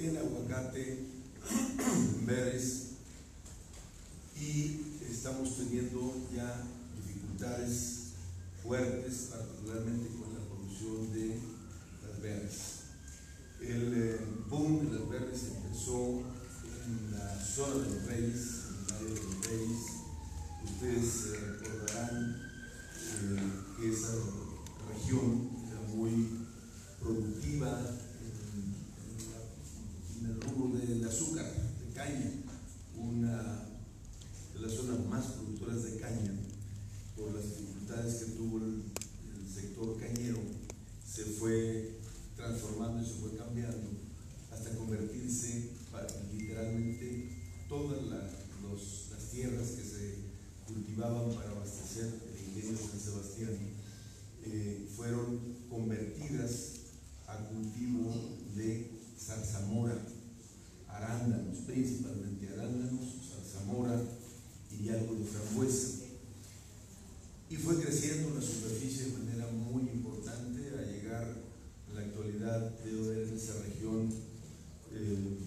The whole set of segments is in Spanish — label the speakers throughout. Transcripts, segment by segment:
Speaker 1: en aguacate, meres, y estamos teniendo ya dificultades fuertes, particularmente con la producción de las berries. El eh, boom de las berries empezó en la zona de los Reyes, en el área de los Reyes. Ustedes eh, recordarán eh, que esa región era muy productiva Eh,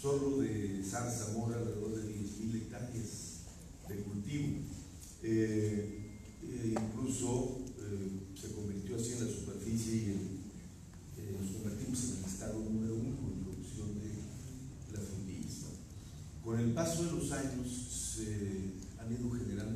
Speaker 1: solo de zarzamora alrededor de 10.000 hectáreas de cultivo. Eh, eh, incluso se convirtió así en la superficie y nos convertimos en el estado número uno en producción de la frutilla. Con el paso de los años se han ido generando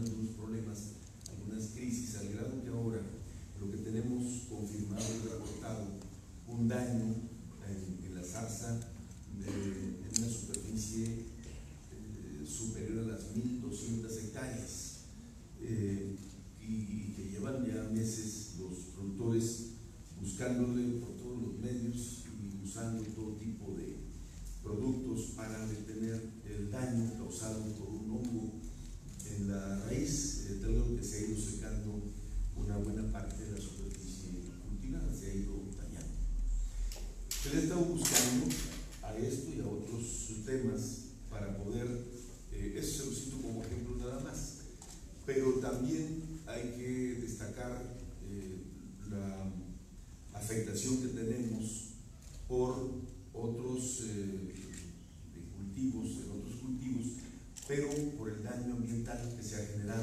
Speaker 1: especial general.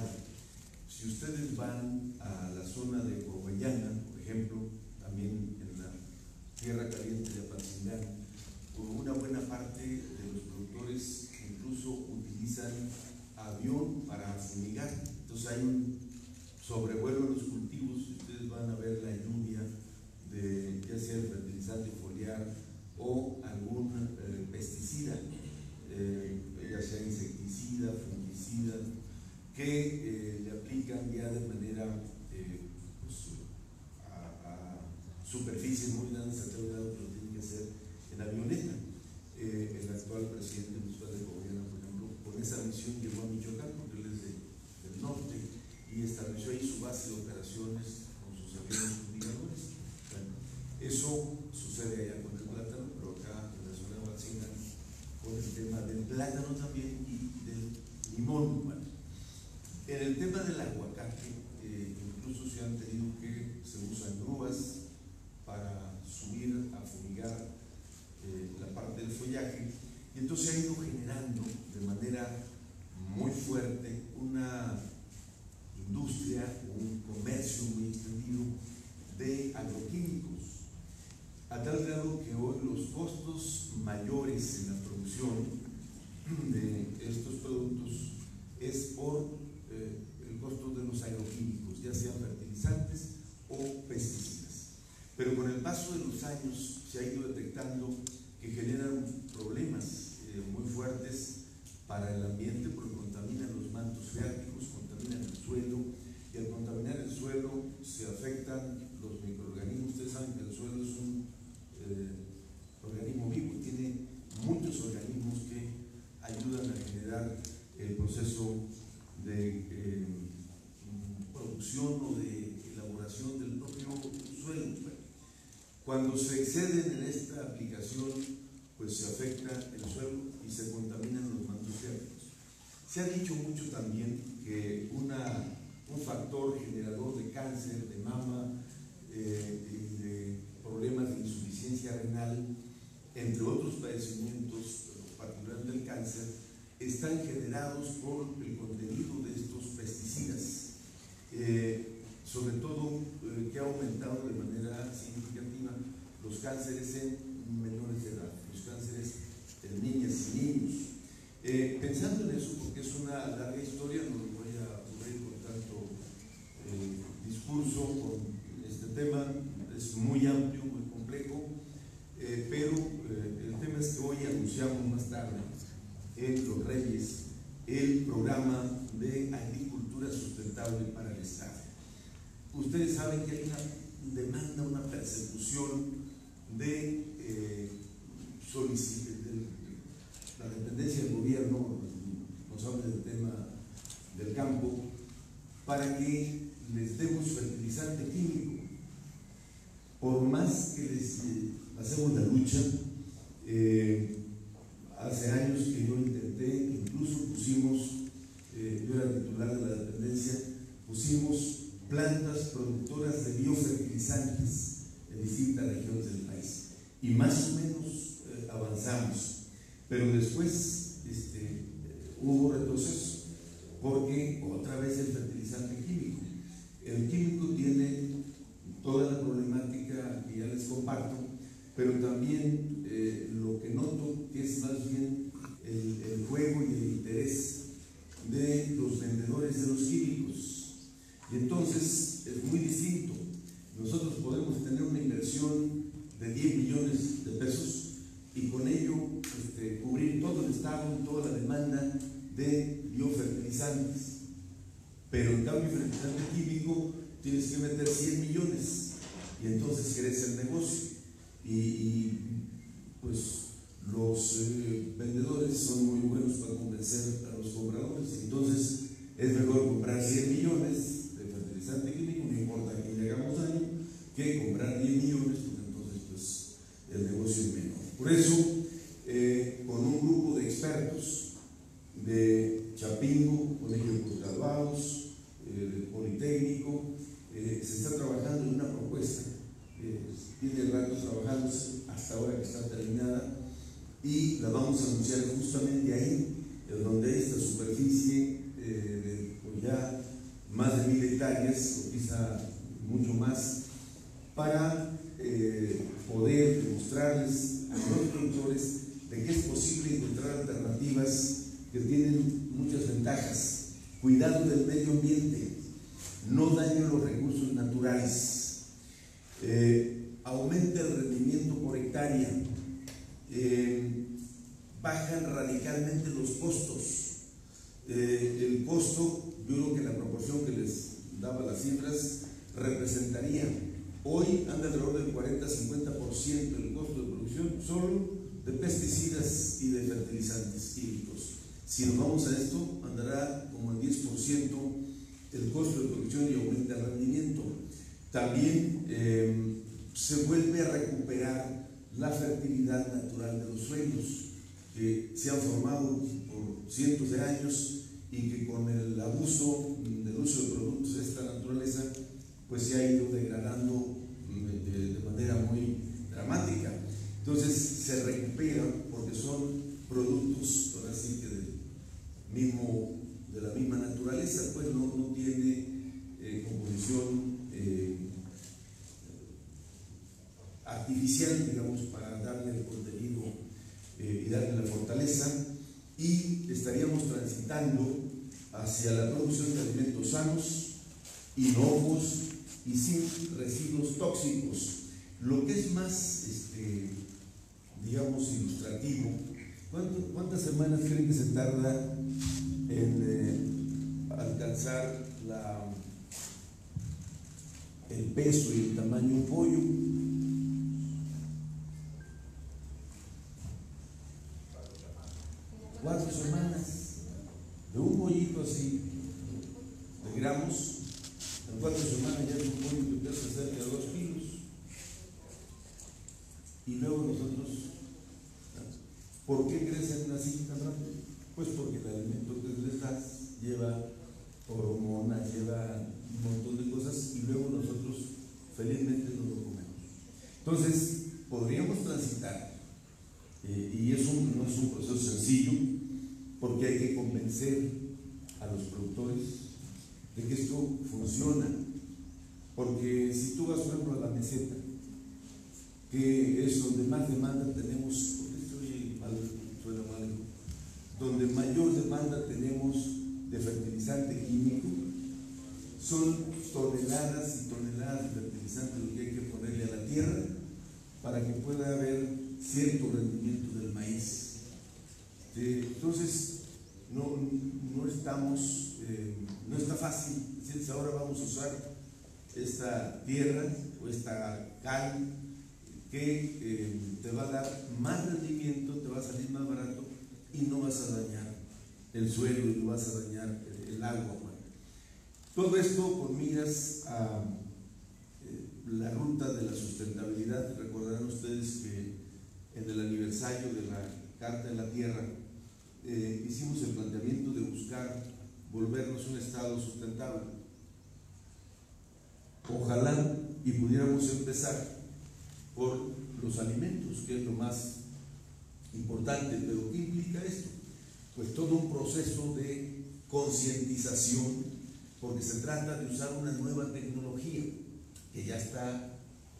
Speaker 1: Y entonces ha ido generando de manera muy fuerte una industria, o un comercio muy extendido de agroquímicos, a tal grado que hoy los costos mayores en la producción de exceden en esta aplicación, pues se afecta el suelo y se contaminan los mantos térmicos. Se ha dicho mucho también que una, un factor generador de cáncer, de mama, eh, de, problemas de insuficiencia renal, entre otros padecimientos, particularmente el cáncer, están generados por el contenido Gás Erezene, Pero después este, hubo retroceso, porque otra vez el fertilizante químico. El químico tiene toda la problemática que ya les comparto, pero también eh, lo que noto es más bien el, el juego y el interés de los vendedores de los químicos. Y entonces es muy distinto. Nosotros podemos tener una inversión de 10 millones de pesos y con ello este, cubrir todo el Estado, toda la demanda de biofertilizantes. Pero en cambio, fertilizante químico tienes que meter 100 millones y entonces crece el negocio. Y usando Jesus também de aí porque son productos, ahora sí que del mismo, de la misma naturaleza, pues no, no tiene eh, composición eh, artificial, digamos, para darle el contenido eh, y darle la fortaleza, y estaríamos transitando hacia la producción de alimentos sanos, inocuos y sin residuos tóxicos. Lo que es más este, digamos, ilustrativo. ¿Cuántas semanas creen que se tarda en eh, alcanzar la, el peso y el tamaño de un pollo? cuatro semanas de un pollito así de gramos en cuatro semanas ya es un pollo que empieza a hacer de ¿Por qué crecen así tan rápido? Pues porque el alimento que les das lleva hormonas, lleva un montón de cosas y luego nosotros felizmente nos lo comemos. Entonces, podríamos transitar, eh, y eso no es un proceso sencillo, porque hay que convencer a los productores de que esto funciona. Porque si tú vas, por ejemplo, a la meseta, que es donde más demanda tenemos donde mayor demanda tenemos de fertilizante químico, son toneladas y toneladas de fertilizante lo que hay que ponerle a la tierra para que pueda haber cierto rendimiento del maíz. Entonces, no, no estamos, eh, no está fácil, si ahora vamos a usar esta tierra o esta cal que eh, te va a dar más rendimiento, te va a salir más barato y no vas a dañar el suelo y no vas a dañar el, agua. Todo esto con miras a eh, la ruta de la sustentabilidad. Recordarán ustedes que en el aniversario de la Carta de la Tierra eh, hicimos el planteamiento de buscar volvernos un Estado sustentable. Ojalá y pudiéramos empezar por los alimentos, que es lo más importante, pero ¿qué implica esto? Pues todo un proceso de concientización, porque se trata de usar una nueva tecnología que ya está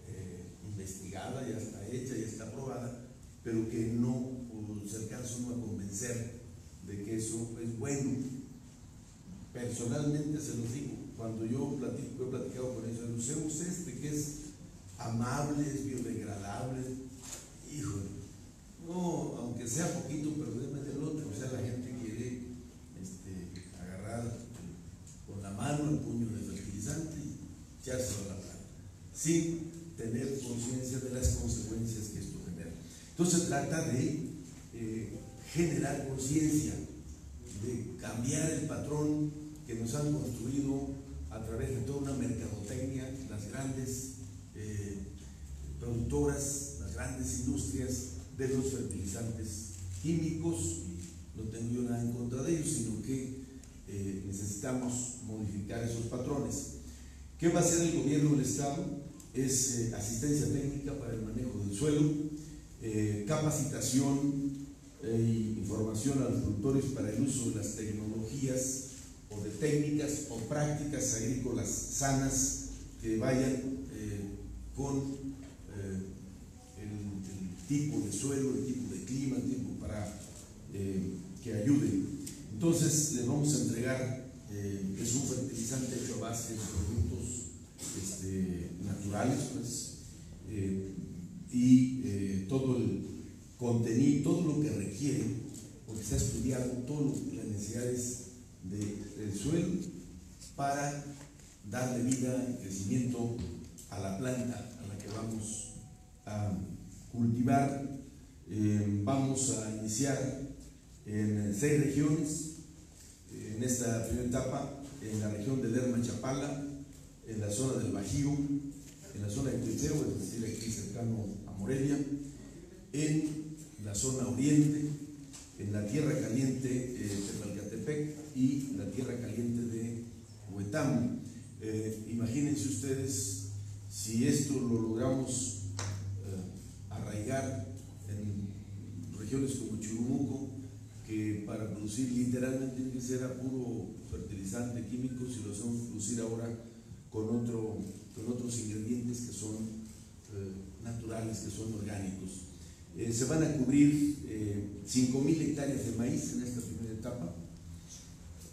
Speaker 1: eh, investigada, ya está hecha, ya está aprobada, pero que no se alcanza uno a convencer de que eso es bueno. Personalmente se los digo, cuando yo platico, he platicado con ellos, usemos este que es amable, es biodegradable, hijo, no, aunque sea poquito, pero del otro, o sea, la gente quiere este, agarrar con la mano el puño de fertilizante y echárselo a la planta, sin tener conciencia de las consecuencias que esto genera. Entonces trata de eh, generar conciencia, de cambiar el patrón que nos han construido a través de toda una mercadotecnia, las grandes eh, productoras, las grandes industrias de los fertilizantes químicos. No tengo yo nada en contra de ellos, sino que eh, necesitamos modificar esos patrones. ¿Qué va a hacer el gobierno del Estado? Es asistencia técnica para el manejo del suelo, eh, capacitación e información a los productores para el uso de las tecnologías o de técnicas o prácticas agrícolas sanas que vayan eh, con tipo de suelo, el tipo de clima, el tipo para que ayuden. Entonces les vamos a entregar, es un fertilizante hecho a base de productos este, naturales, pues, y eh, todo el contenido, todo lo que requiere, porque ha estudiado todo las necesidades del suelo para darle vida y crecimiento a la planta a la que vamos a cultivar. Eh, vamos a iniciar en seis regiones, en esta primera etapa, en la región de Lerma Chapala, en la zona del Bajío, en la zona de Tuiteo, es decir, aquí cercano Morelia, en la zona oriente, en la tierra caliente eh, de Malcatepec y la tierra caliente de Huetam. Eh, imagínense ustedes si esto lo logramos eh, arraigar en regiones como Churumuco, que para producir literalmente tiene que ser a puro fertilizante químico, si lo hacemos producir ahora con, otro, con otros ingredientes que son naturales que son orgánicos. Eh, se van a cubrir eh, 5.000 hectáreas de maíz en esta primera etapa,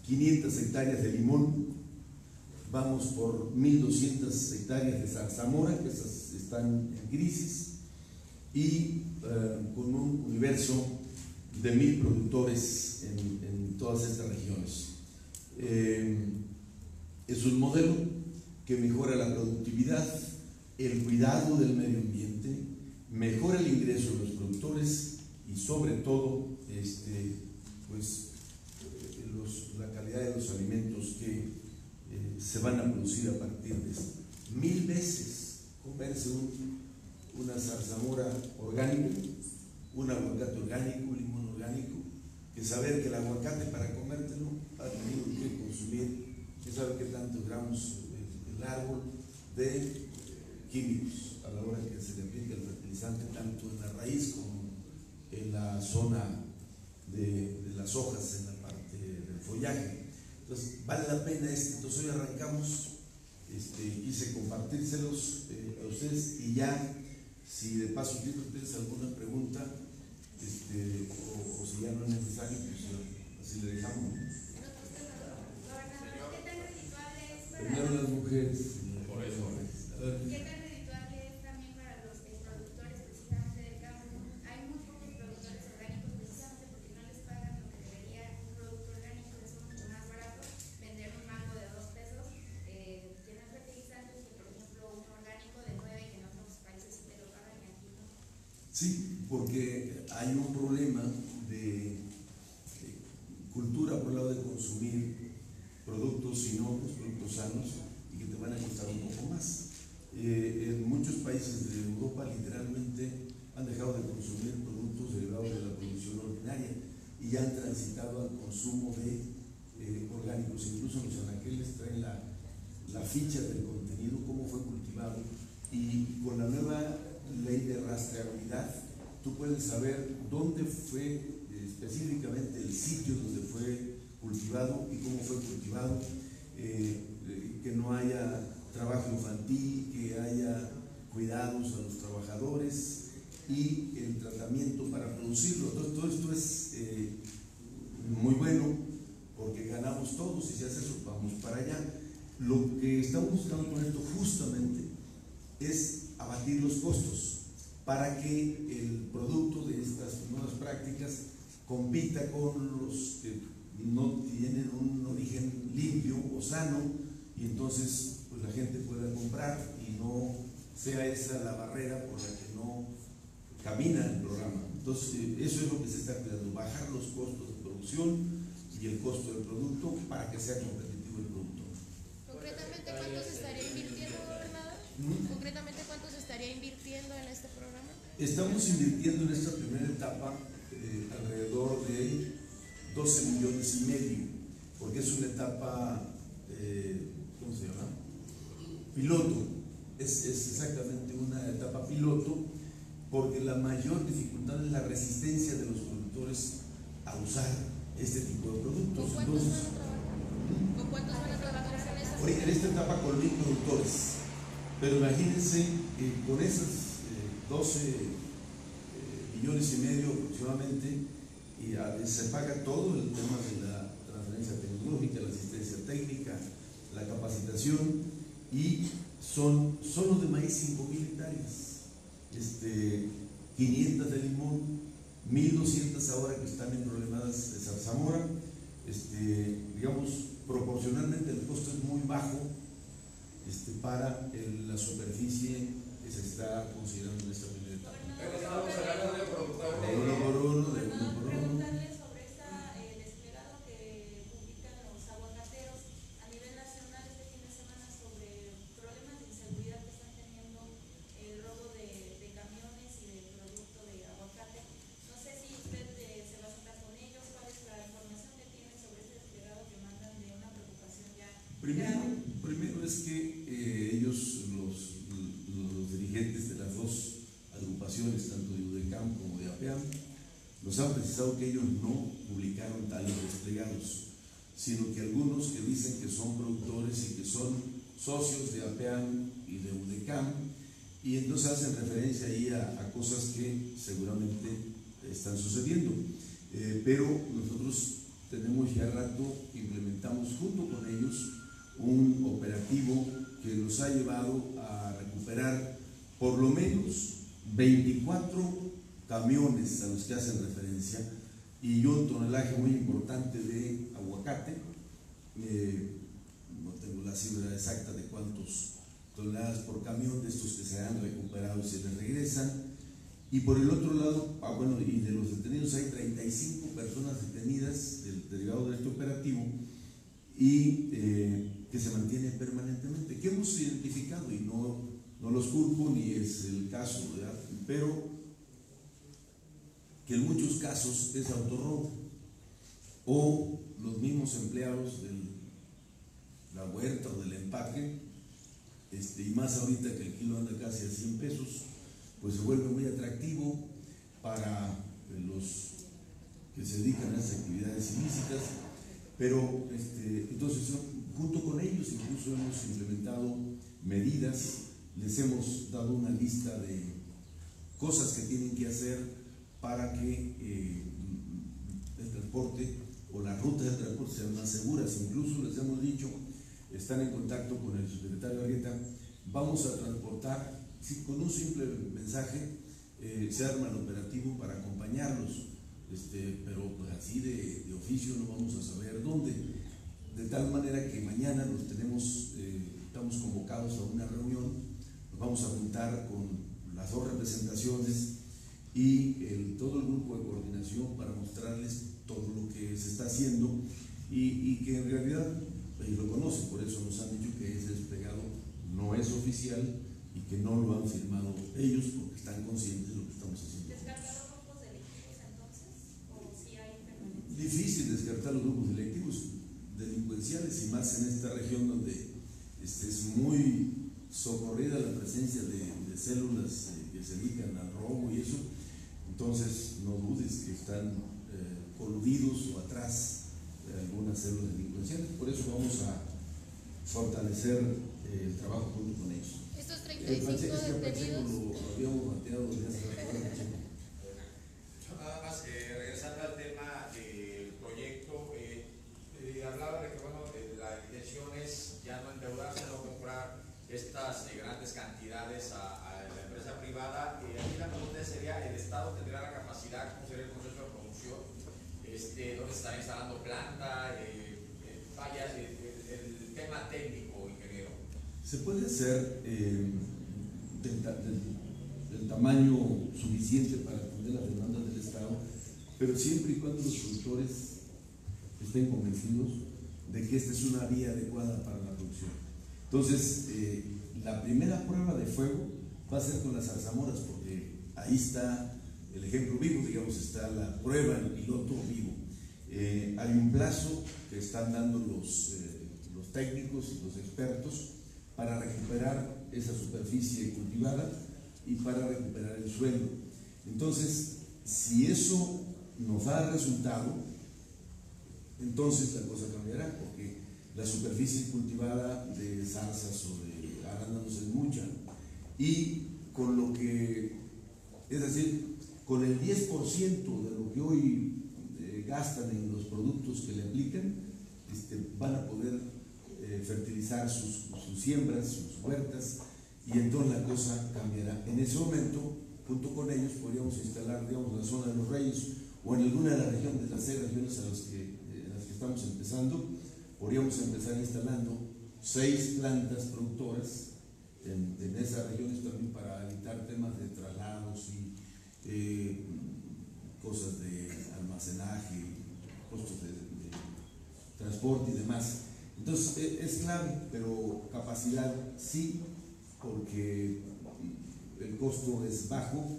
Speaker 1: 500 hectáreas de limón, vamos por 1.200 hectáreas de zarzamora, que están en crisis, y eh, con un universo de mil productores en, todas estas regiones. Eh, es un modelo que mejora la productividad, el cuidado del medio ambiente, mejora el ingreso de los productores y sobre todo este, pues, eh, la calidad de los alimentos que eh, se van a producir a partir de esto. Mil veces comerse una zarzamora orgánica, un aguacate orgánico, un limón orgánico, que saber que el aguacate para comértelo ha tenido que consumir, que sabe qué tantos gramos el árbol de químicos a la hora que se le aplica el fertilizante tanto en la raíz como en la zona de, de las hojas, en la parte del follaje. Entonces, vale la pena este. Entonces, hoy arrancamos. Este, quise compartírselos eh, a ustedes y ya, si de paso tienen ustedes alguna pregunta, este, o, o, si ya no es necesario, pues así le dejamos. Primero las mujeres.
Speaker 2: Por eso.
Speaker 3: ¿Qué tan redituable es también para los eh, productores precisamente del campo? Hay muy pocos productores orgánicos precisamente porque no les pagan lo que debería un producto orgánico, es mucho más barato vender un mango de dos pesos eh, que no es fertilizante que por ejemplo un orgánico de nueve que en otros países sí te lo pagan y aquí no.
Speaker 1: Sí, porque hay un problema de, de cultura por el lado de consumir productos inocuos, productos sanos y que te van a costar un poco más. Eh, en muchos países de Europa literalmente han dejado de consumir productos derivados de la producción ordinaria y ya han transitado al consumo de eh, orgánicos. Incluso los anaqueles traen la, la ficha del contenido, cómo fue cultivado y con la nueva ley de rastreabilidad tú puedes saber dónde fue eh, específicamente el sitio donde fue cultivado y cómo fue cultivado, eh, que no haya trabajo infantil, que haya cuidados a los trabajadores y el tratamiento para producirlo. Todo esto es eh, muy bueno porque ganamos todos y si hace eso vamos para allá. Lo que estamos buscando con esto justamente es abatir los costos para que el producto de estas nuevas prácticas compita con los que no tienen un origen limpio o sano y entonces pues la gente pueda comprar y no sea esa la barrera por la que no camina el programa. Entonces eso es lo que se está cuidando, bajar los costos de producción y el costo del producto para que sea competitivo el producto.
Speaker 4: Concretamente, ¿cuánto se estaría invirtiendo, gobernador?
Speaker 1: ¿Mm?
Speaker 4: Concretamente, ¿cuánto se estaría invirtiendo en este programa?
Speaker 1: Estamos invirtiendo en esta primera etapa eh, alrededor de 12 millones y medio, porque es una etapa, eh, ¿cómo se llama? Piloto. Es, es, exactamente una etapa piloto, porque la mayor dificultad es la resistencia de los productores a usar este tipo de productos.
Speaker 4: ¿Con cuántos van a trabajar? ¿Con cuántos van a trabajar en esta
Speaker 1: etapa con mil productores, pero imagínense eh, con esos eh, 12 eh, millones y medio aproximadamente, y a, se paga todo el tema de la transferencia tecnológica, la asistencia técnica, la capacitación y son solo de maíz 5 mil hectáreas, este, 500 de limón, 1200 ahora que están en problemadas de zarzamora, este, digamos, proporcionalmente el costo es muy bajo este, para la superficie que se está considerando en esta primera etapa.
Speaker 2: Pero estamos hablando de productores de-
Speaker 1: Uno por uno, de nos han precisado que ellos no publicaron tales desplegados, sino que algunos que dicen que son productores y que son socios de APEAM y de UDECAM, y entonces hacen referencia ahí a, a cosas que seguramente están sucediendo. Eh, pero nosotros tenemos ya rato, implementamos junto con ellos un operativo que nos ha llevado a recuperar por lo menos 24 camiones a los que hacen referencia y un tonelaje muy importante de aguacate. Eh, no tengo la cifra exacta de cuántos toneladas por camión de estos que se han recuperado y se les regresan. Y por el otro lado, ah, bueno, y de los detenidos hay 35 personas detenidas del derivado de este operativo y eh, que se mantiene permanentemente, que hemos identificado y no, no los culpo ni es el caso, ¿verdad? pero que en muchos casos es autorrobo. O los mismos empleados de la huerta o del empaque, este, y más ahorita que el kilo anda casi a 100 pesos, pues se vuelve muy atractivo para eh, los que se dedican a esas actividades ilícitas, pero este, entonces junto con ellos incluso hemos implementado medidas, les hemos dado una lista de cosas que tienen que hacer para que eh, el transporte o las rutas de transporte sean más seguras. Incluso les hemos dicho, están en contacto con el subsecretario Argueta, vamos a transportar, con un simple mensaje, eh, se arma el operativo para acompañarlos, este, pero pues así de, oficio no vamos a saber dónde. De tal manera que mañana los tenemos, eh, estamos convocados a una reunión, nos vamos a juntar con las dos representaciones y el- todo el grupo de coordinación para mostrarles todo lo que se está haciendo y, y que en realidad ellos lo conocen, por eso nos han dicho que ese desplegado no es oficial y que no lo han firmado ellos porque están conscientes de lo que estamos haciendo.
Speaker 5: ¿Descartaron grupos delictivos entonces? ¿O si hay permanencia?
Speaker 1: Difícil descartar los grupos delictivos delincuenciales y más en esta región donde este, es muy socorrida la presencia de, de células eh, que se dedican al robo y eso. Entonces, no dudes que están eh, coludidos o atrás de algunas células delincuenciales. Por eso vamos a fortalecer eh, el trabajo junto con ellos.
Speaker 4: Estos
Speaker 1: pensé,
Speaker 4: 35
Speaker 1: es que pensé que
Speaker 4: detenidos.
Speaker 1: lo habíamos bateado desde hace rato. ahora, Checo.
Speaker 2: Nada más, eh, regresando al tema del proyecto, eh, eh, hablaba de que bueno, eh, la intención es ya no endeudarse, no comprar estas eh, grandes cantidades a, a la empresa privada. Y aquí la pregunta sería, ¿el Estado tendrá la capacidad, cómo sería el proceso de producción? Este, ¿Dónde están instalando planta? Eh, eh, vaya, el, el- el tema técnico, ingeniero.
Speaker 1: Se puede hacer eh, del, ta- del- del tamaño suficiente para atender las demandas del Estado, pero siempre y cuando los productores estén convencidos de que esta es una vía adecuada para la producción. Entonces, eh, la primera prueba de fuego va a ser con las zarzamoras, porque ahí está el ejemplo vivo, digamos, está la prueba, el piloto vivo. Eh, hay un plazo que están dando los, eh, los técnicos y los expertos para recuperar esa superficie cultivada y para recuperar el suelo. Entonces, si eso nos da resultado, entonces la cosa cambiará, porque la superficie cultivada de zarzas o de arándanos es mucha. Y con lo que, es decir, con el 10% de lo que hoy gastan en los productos que le aplican, este, van a poder eh, fertilizar sus, siembras, sus huertas, y entonces la cosa cambiará. En ese momento, junto con ellos, podríamos instalar, digamos, la zona de los Reyes o en alguna de las regiones, de las seis regiones a las que, eh, las que estamos empezando, podríamos empezar instalando seis plantas productoras en, en esas regiones también para evitar temas de traslados y eh, cosas de almacenaje, costos de, transporte y demás. Entonces e- es clave, pero capacidad sí, porque el costo es bajo.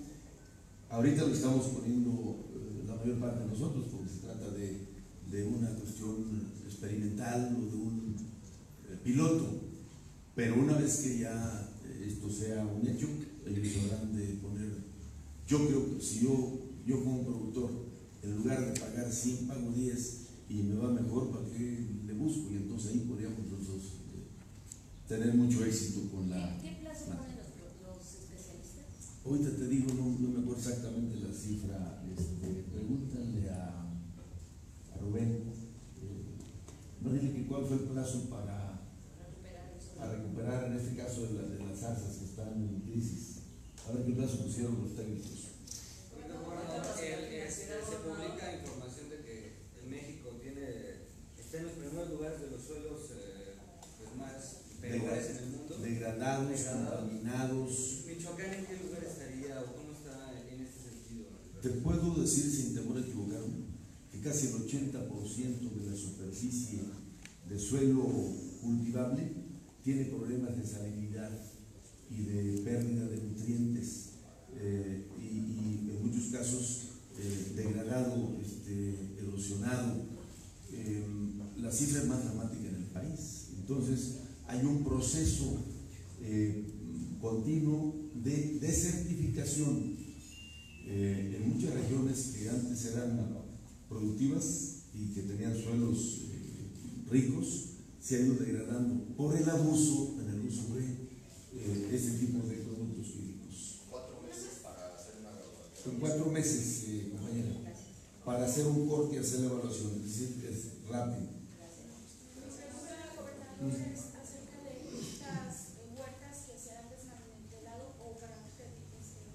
Speaker 1: Ahorita lo estamos poniendo eh, la mayor parte de nosotros, porque se trata de, de una cuestión experimental o de un eh, piloto. Pero una vez que ya eh, esto sea un hecho, ellos habrán de poner. Yo creo que si yo, yo como productor, en lugar de pagar 100, pago 10 y me va mejor, ¿para qué le busco? Y entonces ahí podríamos nosotros eh, tener mucho éxito con la.
Speaker 5: ¿Qué plazo ponen los, los especialistas?
Speaker 1: Ahorita te digo, no, no me acuerdo exactamente la cifra, este, pregúntale a, a Rubén, eh, no dile que cuál fue el plazo para, para recuperar, en este caso, de, la- de las zarzas que están en crisis. A ver qué plazo pusieron los técnicos.
Speaker 6: Se publica información de que México tiene, está en los primeros lugares de los suelos más
Speaker 1: Degradados. contaminados.
Speaker 6: Michoacán, ¿en qué lugar estaría o cómo está en este sentido?
Speaker 1: Te puedo decir sin temor a equivocarme que casi el 80% de la superficie de suelo cultivable tiene problemas de salinidad y de pérdida de nutrientes eh, y, en muchos casos eh, degradado, este, erosionado. Eh, la cifra es más dramática en el país. Entonces hay un proceso eh, continuo de desertificación eh, en muchas regiones que antes eran productivas y que tenían suelos ricos, se ha ido degradando por el abuso en el uso de este tipo de productos químicos.
Speaker 2: Cuatro meses para hacer una graduación.
Speaker 1: Son cuatro meses, eh, compañera, para hacer un corte y hacer la evaluación, es decir, es rápido.
Speaker 5: acerca de estas huertas que se han desmantelado o para usted, este,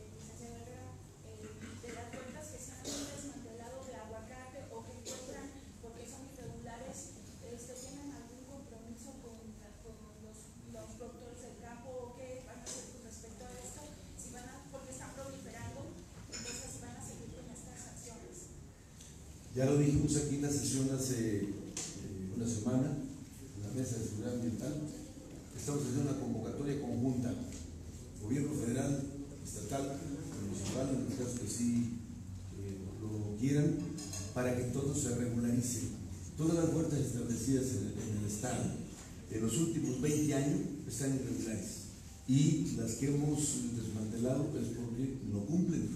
Speaker 5: licenciado Herrera, de las huertas que se han desmantelado de aguacate o que encuentran porque son irregulares, este, ¿tienen algún compromiso con, con los, los productores del campo o qué van a hacer con respecto a esto? Si van a, porque están proliferando, entonces si van a seguir con estas acciones.
Speaker 1: Dijimos aquí en la sesión hace eh, una semana, en la Mesa de Seguridad Ambiental. Estamos haciendo una convocatoria conjunta, gobierno federal, estatal, municipal, en los casos que sí eh, lo quieran, para que todo se regularice. Todas las huertas establecidas en el, Estado en los últimos 20 años están irregulares y las que hemos desmantelado es porque no cumplen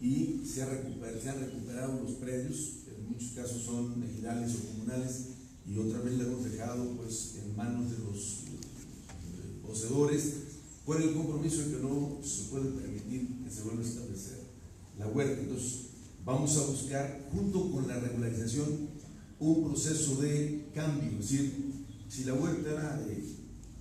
Speaker 1: y se, ha se han recuperado los predios, muchos casos son ejidales o comunales y otra vez le hemos dejado pues en manos de los eh, poseedores con el compromiso de que no se puede permitir que se vuelva a establecer la huerta. Entonces vamos a buscar junto con la regularización un proceso de cambio, es decir, si la huerta era de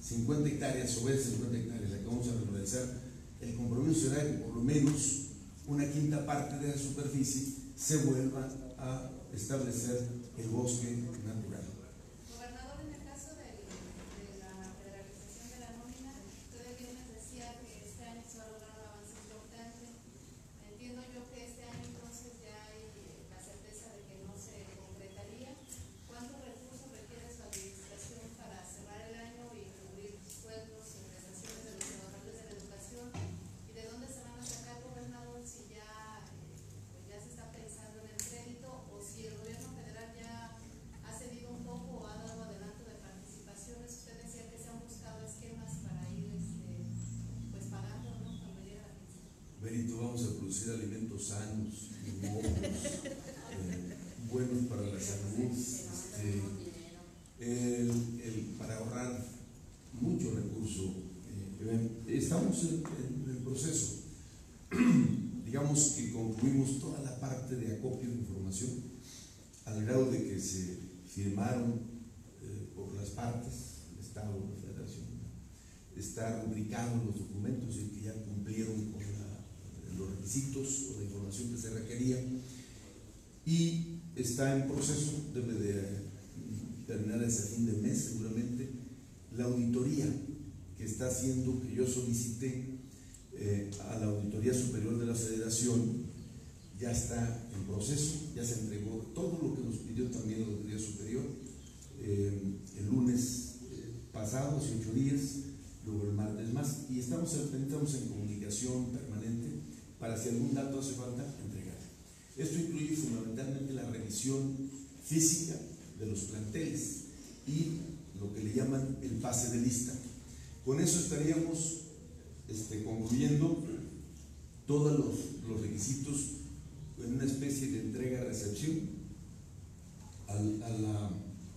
Speaker 1: 50 hectáreas o es 50 hectáreas la que vamos a regularizar, el compromiso será que por lo menos una quinta parte de la superficie se vuelva a establecer el bosque natural.
Speaker 3: Gobernador, en el caso del- de la federalización de la nómina, usted el viernes decía que este año se va a lograr un avance importante. Entiendo yo que este año entonces ya hay eh, la certeza de que no se concretaría. ¿Cuántos recursos requiere su administración para cerrar el año y cubrir sueldos y prestaciones de los trabajadores de la educación? ¿Y de dónde se van a sacar, gobernador, si ya, eh, pues ya se está pensando en el crédito o si el gobierno federal ya ha cedido un poco o ha dado adelanto de participaciones? Usted decía que se han buscado esquemas para ir este, pues pagando ¿no? cuando llegue la pensión.
Speaker 1: Benito, vamos a alimentos sanos, eh, buenos para la salud, este, para ahorrar mucho recurso. Eh, estamos en, en el proceso. Digamos que concluimos toda la parte de acopio de información al grado de que se firmaron eh, por las partes, el Estado, la Federación, está rubricado en los documentos y que ya cumplieron con los requisitos o la información que se requería y está en proceso, debe de terminar ese fin de mes seguramente, la auditoría que está haciendo, que yo solicité eh, a la Auditoría Superior de la Federación, ya está en proceso, ya se entregó todo lo que nos pidió también la Auditoría Superior eh, el lunes eh, pasado, hace ocho días, luego el martes más, y estamos, estamos en comunicación para si algún dato hace falta, entregar. Esto incluye fundamentalmente la revisión física de los planteles y lo que le llaman el pase de lista. Con eso estaríamos este, concluyendo todos los, requisitos en una especie de entrega-recepción a la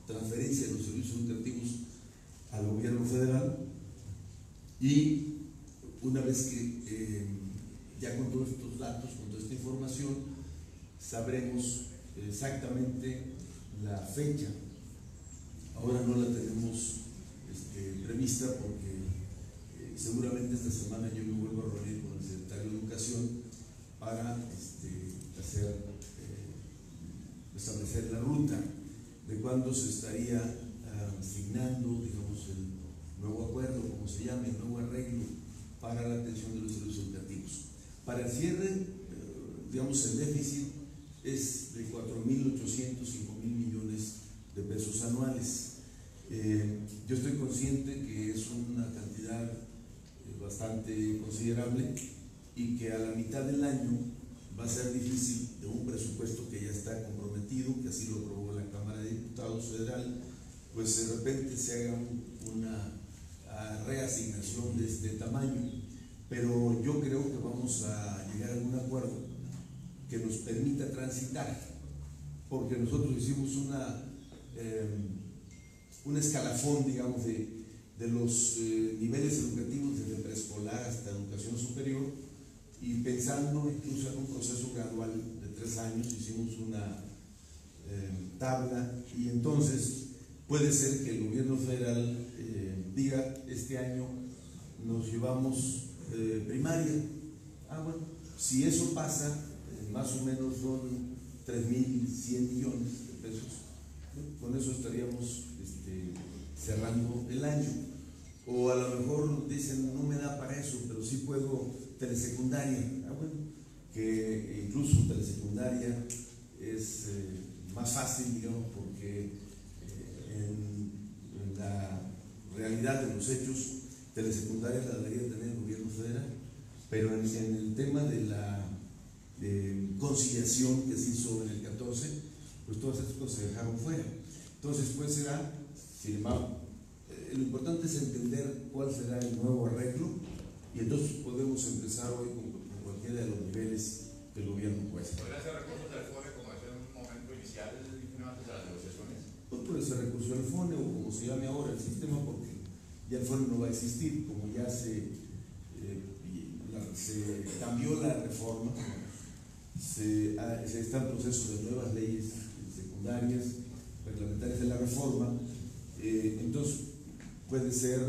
Speaker 1: transferencia de los servicios educativos al gobierno federal y una vez que eh, ya con todos estos datos, con toda esta información, sabremos exactamente la fecha. Ahora no la tenemos este, prevista porque eh, seguramente esta semana yo me vuelvo a reunir con el secretario de Educación para este, hacer, eh, establecer la ruta de cuándo se estaría ah, asignando, digamos, el nuevo acuerdo, como se llame, el nuevo arreglo para la atención de los servicios educativos. Para el cierre, eh, digamos, el déficit es de 4.800, 5.000 millones de pesos anuales. Eh, yo estoy consciente que es una cantidad eh, bastante considerable y que a la mitad del año va a ser difícil de un presupuesto que ya está comprometido, que así lo aprobó la Cámara de Diputados Federal, pues de repente se haga un- una ah, reasignación de este tamaño. Pero yo creo que vamos a llegar a algún acuerdo que nos permita transitar, porque nosotros hicimos una, eh, un escalafón, digamos, de, de los eh, niveles educativos desde preescolar hasta educación superior y pensando incluso en un proceso gradual de tres años, hicimos una eh, tabla y entonces puede ser que el gobierno federal eh, diga este año nos llevamos eh, primaria. Ah, bueno, si eso pasa, eh, más o menos son 3.100 millones de pesos. Con eso estaríamos este, cerrando el año. O a lo mejor dicen, no me da para eso, pero sí puedo telesecundaria. Ah, bueno, que incluso telesecundaria es eh, más fácil, digamos, porque en la realidad de los hechos, telesecundaria la debería tener el gobierno federal, pero en, en el tema de la de conciliación que se hizo en el 14, pues todas esas cosas se dejaron fuera. Entonces, pues será firmado. Eh, lo importante es entender cuál será el nuevo arreglo y entonces podemos empezar hoy con, con cualquiera de los niveles que el gobierno puesta.
Speaker 2: ¿Podrían ser recursos del FORE como decía en un momento inicial, antes de las negociaciones?
Speaker 1: No puede ser recurso del FONE o como se llame ahora el sistema, porque ya el FONE no va a existir, como ya se, eh, se cambió la reforma, se, ah, se está en proceso de nuevas leyes secundarias, reglamentarias de la reforma, eh, entonces puede ser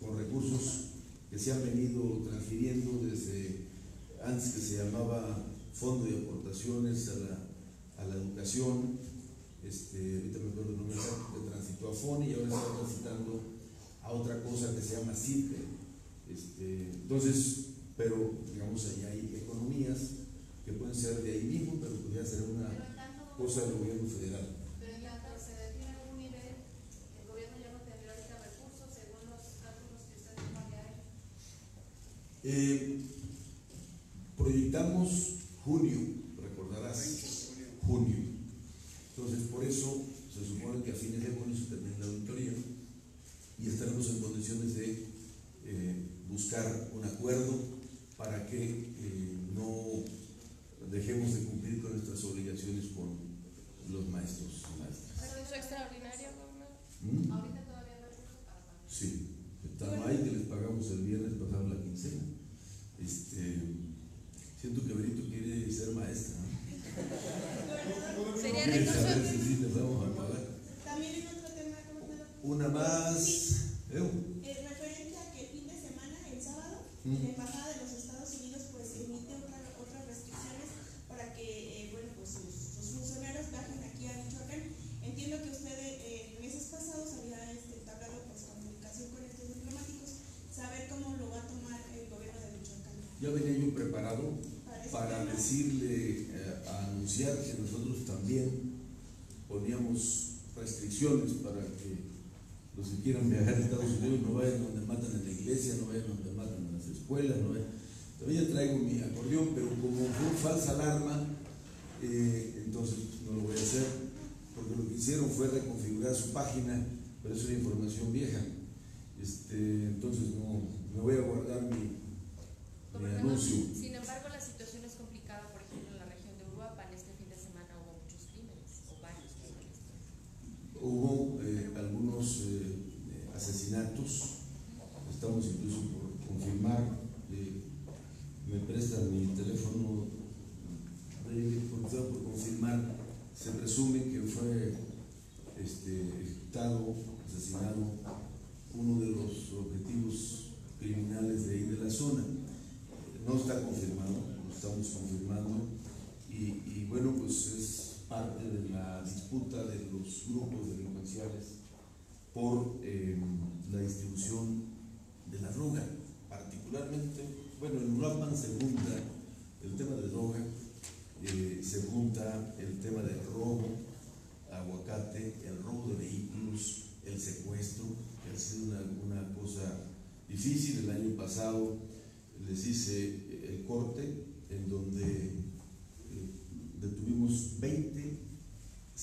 Speaker 1: con recursos que se han venido transfiriendo desde antes que se llamaba Fondo de Aportaciones a la, a la Educación, este, ahorita me acuerdo el nombre que transitó a FONI y ahora está transitando a otra cosa que se llama CIPE. Este, entonces, pero digamos ahí hay economías que pueden ser de ahí mismo, pero podría ser una cosa del gobierno federal.
Speaker 3: pero en tanto se define algún nivel, el gobierno ya no ahorita recursos según los cálculos que manejan.
Speaker 1: Eh, proyectamos junio, recordarás, junio. Entonces, por eso se supone que a fines de junio se termina la auditoría y estaremos en condiciones de eh, buscar un acuerdo para que eh, no dejemos de cumplir con nuestras obligaciones con los maestros y maestras.
Speaker 4: Permiso extraordinario, gobernador.
Speaker 1: ¿Mm?
Speaker 3: Ahorita todavía no hay recursos para pagar.
Speaker 1: Sí, está ahí que les pagamos el viernes pasado la quincena. Este, siento que Benito quiere ser maestra. ¿no?
Speaker 4: Sería recurso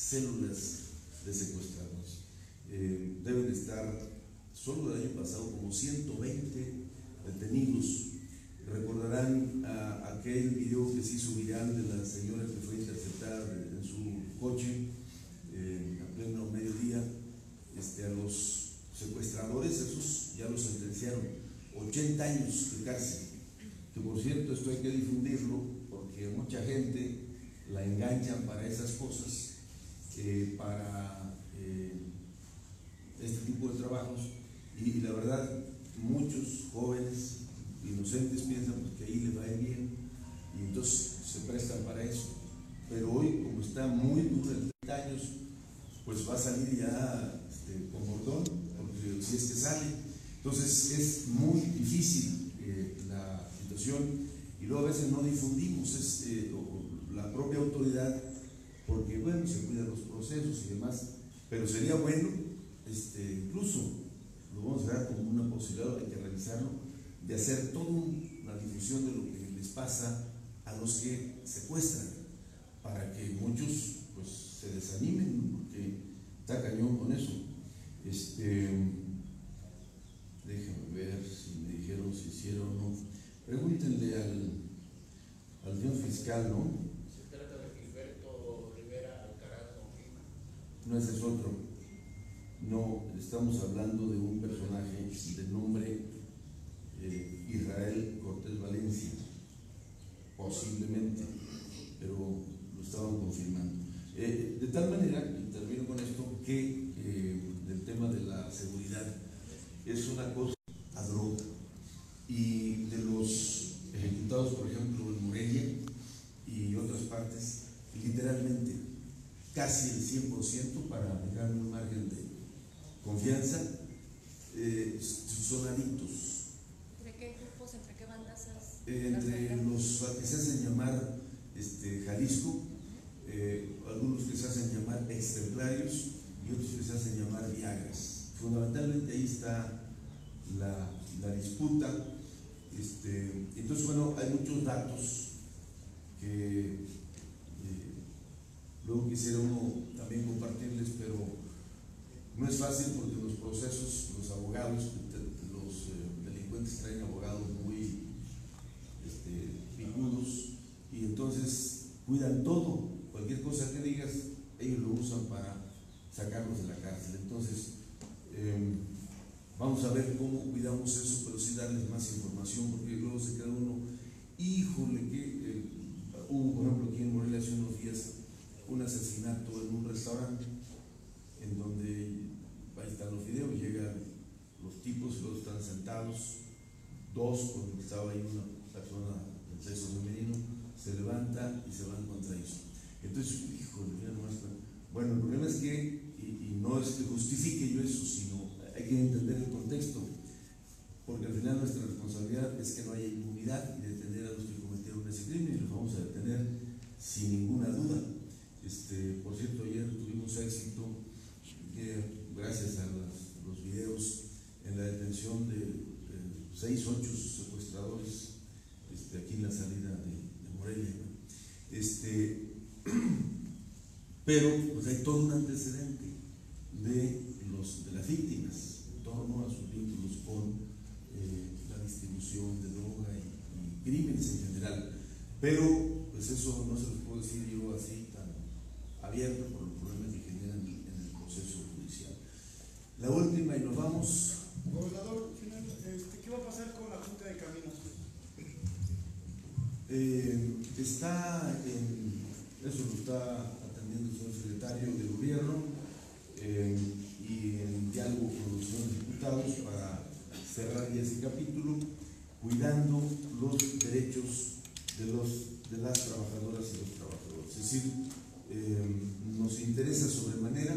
Speaker 1: células de secuestrados. Eh, deben estar solo el año pasado como 120 detenidos Recordarán a aquel video que se hizo viral de la señora que fue interceptada en su coche eh, a pleno mediodía. Este, a los secuestradores, esos ya los sentenciaron 80 años de cárcel. Que por cierto, esto hay que difundirlo porque mucha gente la enganchan para esas cosas, eh, para eh, este tipo de trabajos. Y, y la verdad, muchos jóvenes inocentes piensan pues, que ahí les va a ir bien y entonces se prestan para eso. Pero hoy, como está muy duro en 30 años, pues va a salir ya este, con bordón, porque si es que sale. Entonces es muy difícil eh, la situación y luego a veces no difundimos es, eh, o- la propia autoridad, porque bueno, se cuidan los y demás, pero sería bueno, este, incluso lo vamos a dar como una posibilidad, hay que revisarlo, de hacer toda una difusión de lo que les pasa a los que secuestran, para que muchos pues se desanimen, porque está cañón con eso. Este, déjenme ver si me dijeron si hicieron o no. Pregúntenle al, al señor fiscal, ¿no?
Speaker 7: Se trata de Gilberto Rivera Alcaraz Confirma.
Speaker 1: No, ese es otro. No, estamos hablando de un personaje de nombre eh, Israel Cortés Valencia, posiblemente, pero lo estaban confirmando. Eh, de tal manera, y termino con esto, que eh, el tema de la seguridad es una cosa a droga. Y de los ejecutados, por ejemplo, en Morelia y otras partes, literalmente casi el 100% para dejar un margen de confianza, eh, son adictos.
Speaker 4: ¿Entre qué grupos, entre qué bandas has-
Speaker 1: Eh, entre los que se hacen llamar este, Jalisco, eh, algunos que se hacen llamar extemplarios y otros que se hacen llamar Viagras. Fundamentalmente ahí está la, la disputa. Este, entonces, bueno, hay muchos datos que eh, luego quisiera uno compartirles, pero no es fácil porque los procesos, los abogados, los eh, delincuentes traen abogados muy este, picudos y entonces cuidan todo. Cualquier cosa que digas, ellos lo usan para sacarlos de la cárcel. Entonces, eh, vamos a ver cómo cuidamos eso, pero sí darles más información, porque luego se queda uno, híjole, que eh, hubo, por ejemplo, aquí en Morelia hace unos días un asesinato en un restaurante en donde ahí están los videos, llegan los tipos y los están sentados, dos, porque estaba ahí una persona del sexo femenino, se levanta y se van contra ellos. Entonces, híjole, mira nomás. Bueno, el problema es que, y, y no es que justifique yo eso, sino hay que entender el contexto, porque al final nuestra responsabilidad es que no haya impunidad y detener a los que cometieron ese crimen y los vamos a detener sin ninguna duda. Este, por cierto, ayer tuvimos éxito, gracias a los videos, en la detención de eh, seis, ocho secuestradores este, aquí en la salida de, Morelia. Este, pero pues hay todo un antecedente de, los, de las víctimas en torno a sus vínculos con eh, la distribución de droga y, crímenes en general. Pero pues eso no se los puedo decir yo así abierto por los problemas que generan en el proceso judicial. La última y nos vamos.
Speaker 8: Gobernador, final, este, ¿qué va a pasar con la Junta de Caminos?
Speaker 1: Eh, está en, eso lo está atendiendo el señor secretario de gobierno eh, y en diálogo con los señores diputados para cerrar ya ese capítulo, cuidando los derechos de, los, de las trabajadoras y los trabajadores. Es decir, eh, nos interesa sobremanera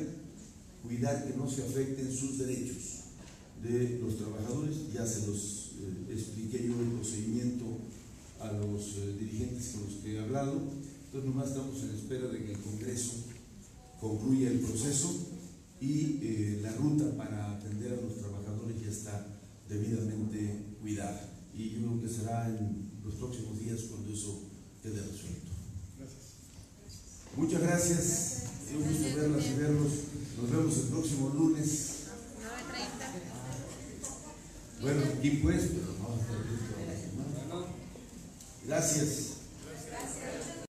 Speaker 1: cuidar que no se afecten sus derechos de los trabajadores, ya se los eh, expliqué yo el procedimiento a los eh, dirigentes con los que he hablado. Entonces, nomás estamos en espera de que el Congreso concluya el proceso y la ruta para atender a los trabajadores ya está debidamente cuidada. Y yo creo que será en los próximos días cuando eso quede resuelto. Muchas gracias. Es un gusto verlas y verlos. Nos vemos el próximo lunes.
Speaker 4: 9.30.
Speaker 1: Bueno, aquí pues, pero vamos a estar listos.
Speaker 6: Gracias.
Speaker 1: Gracias.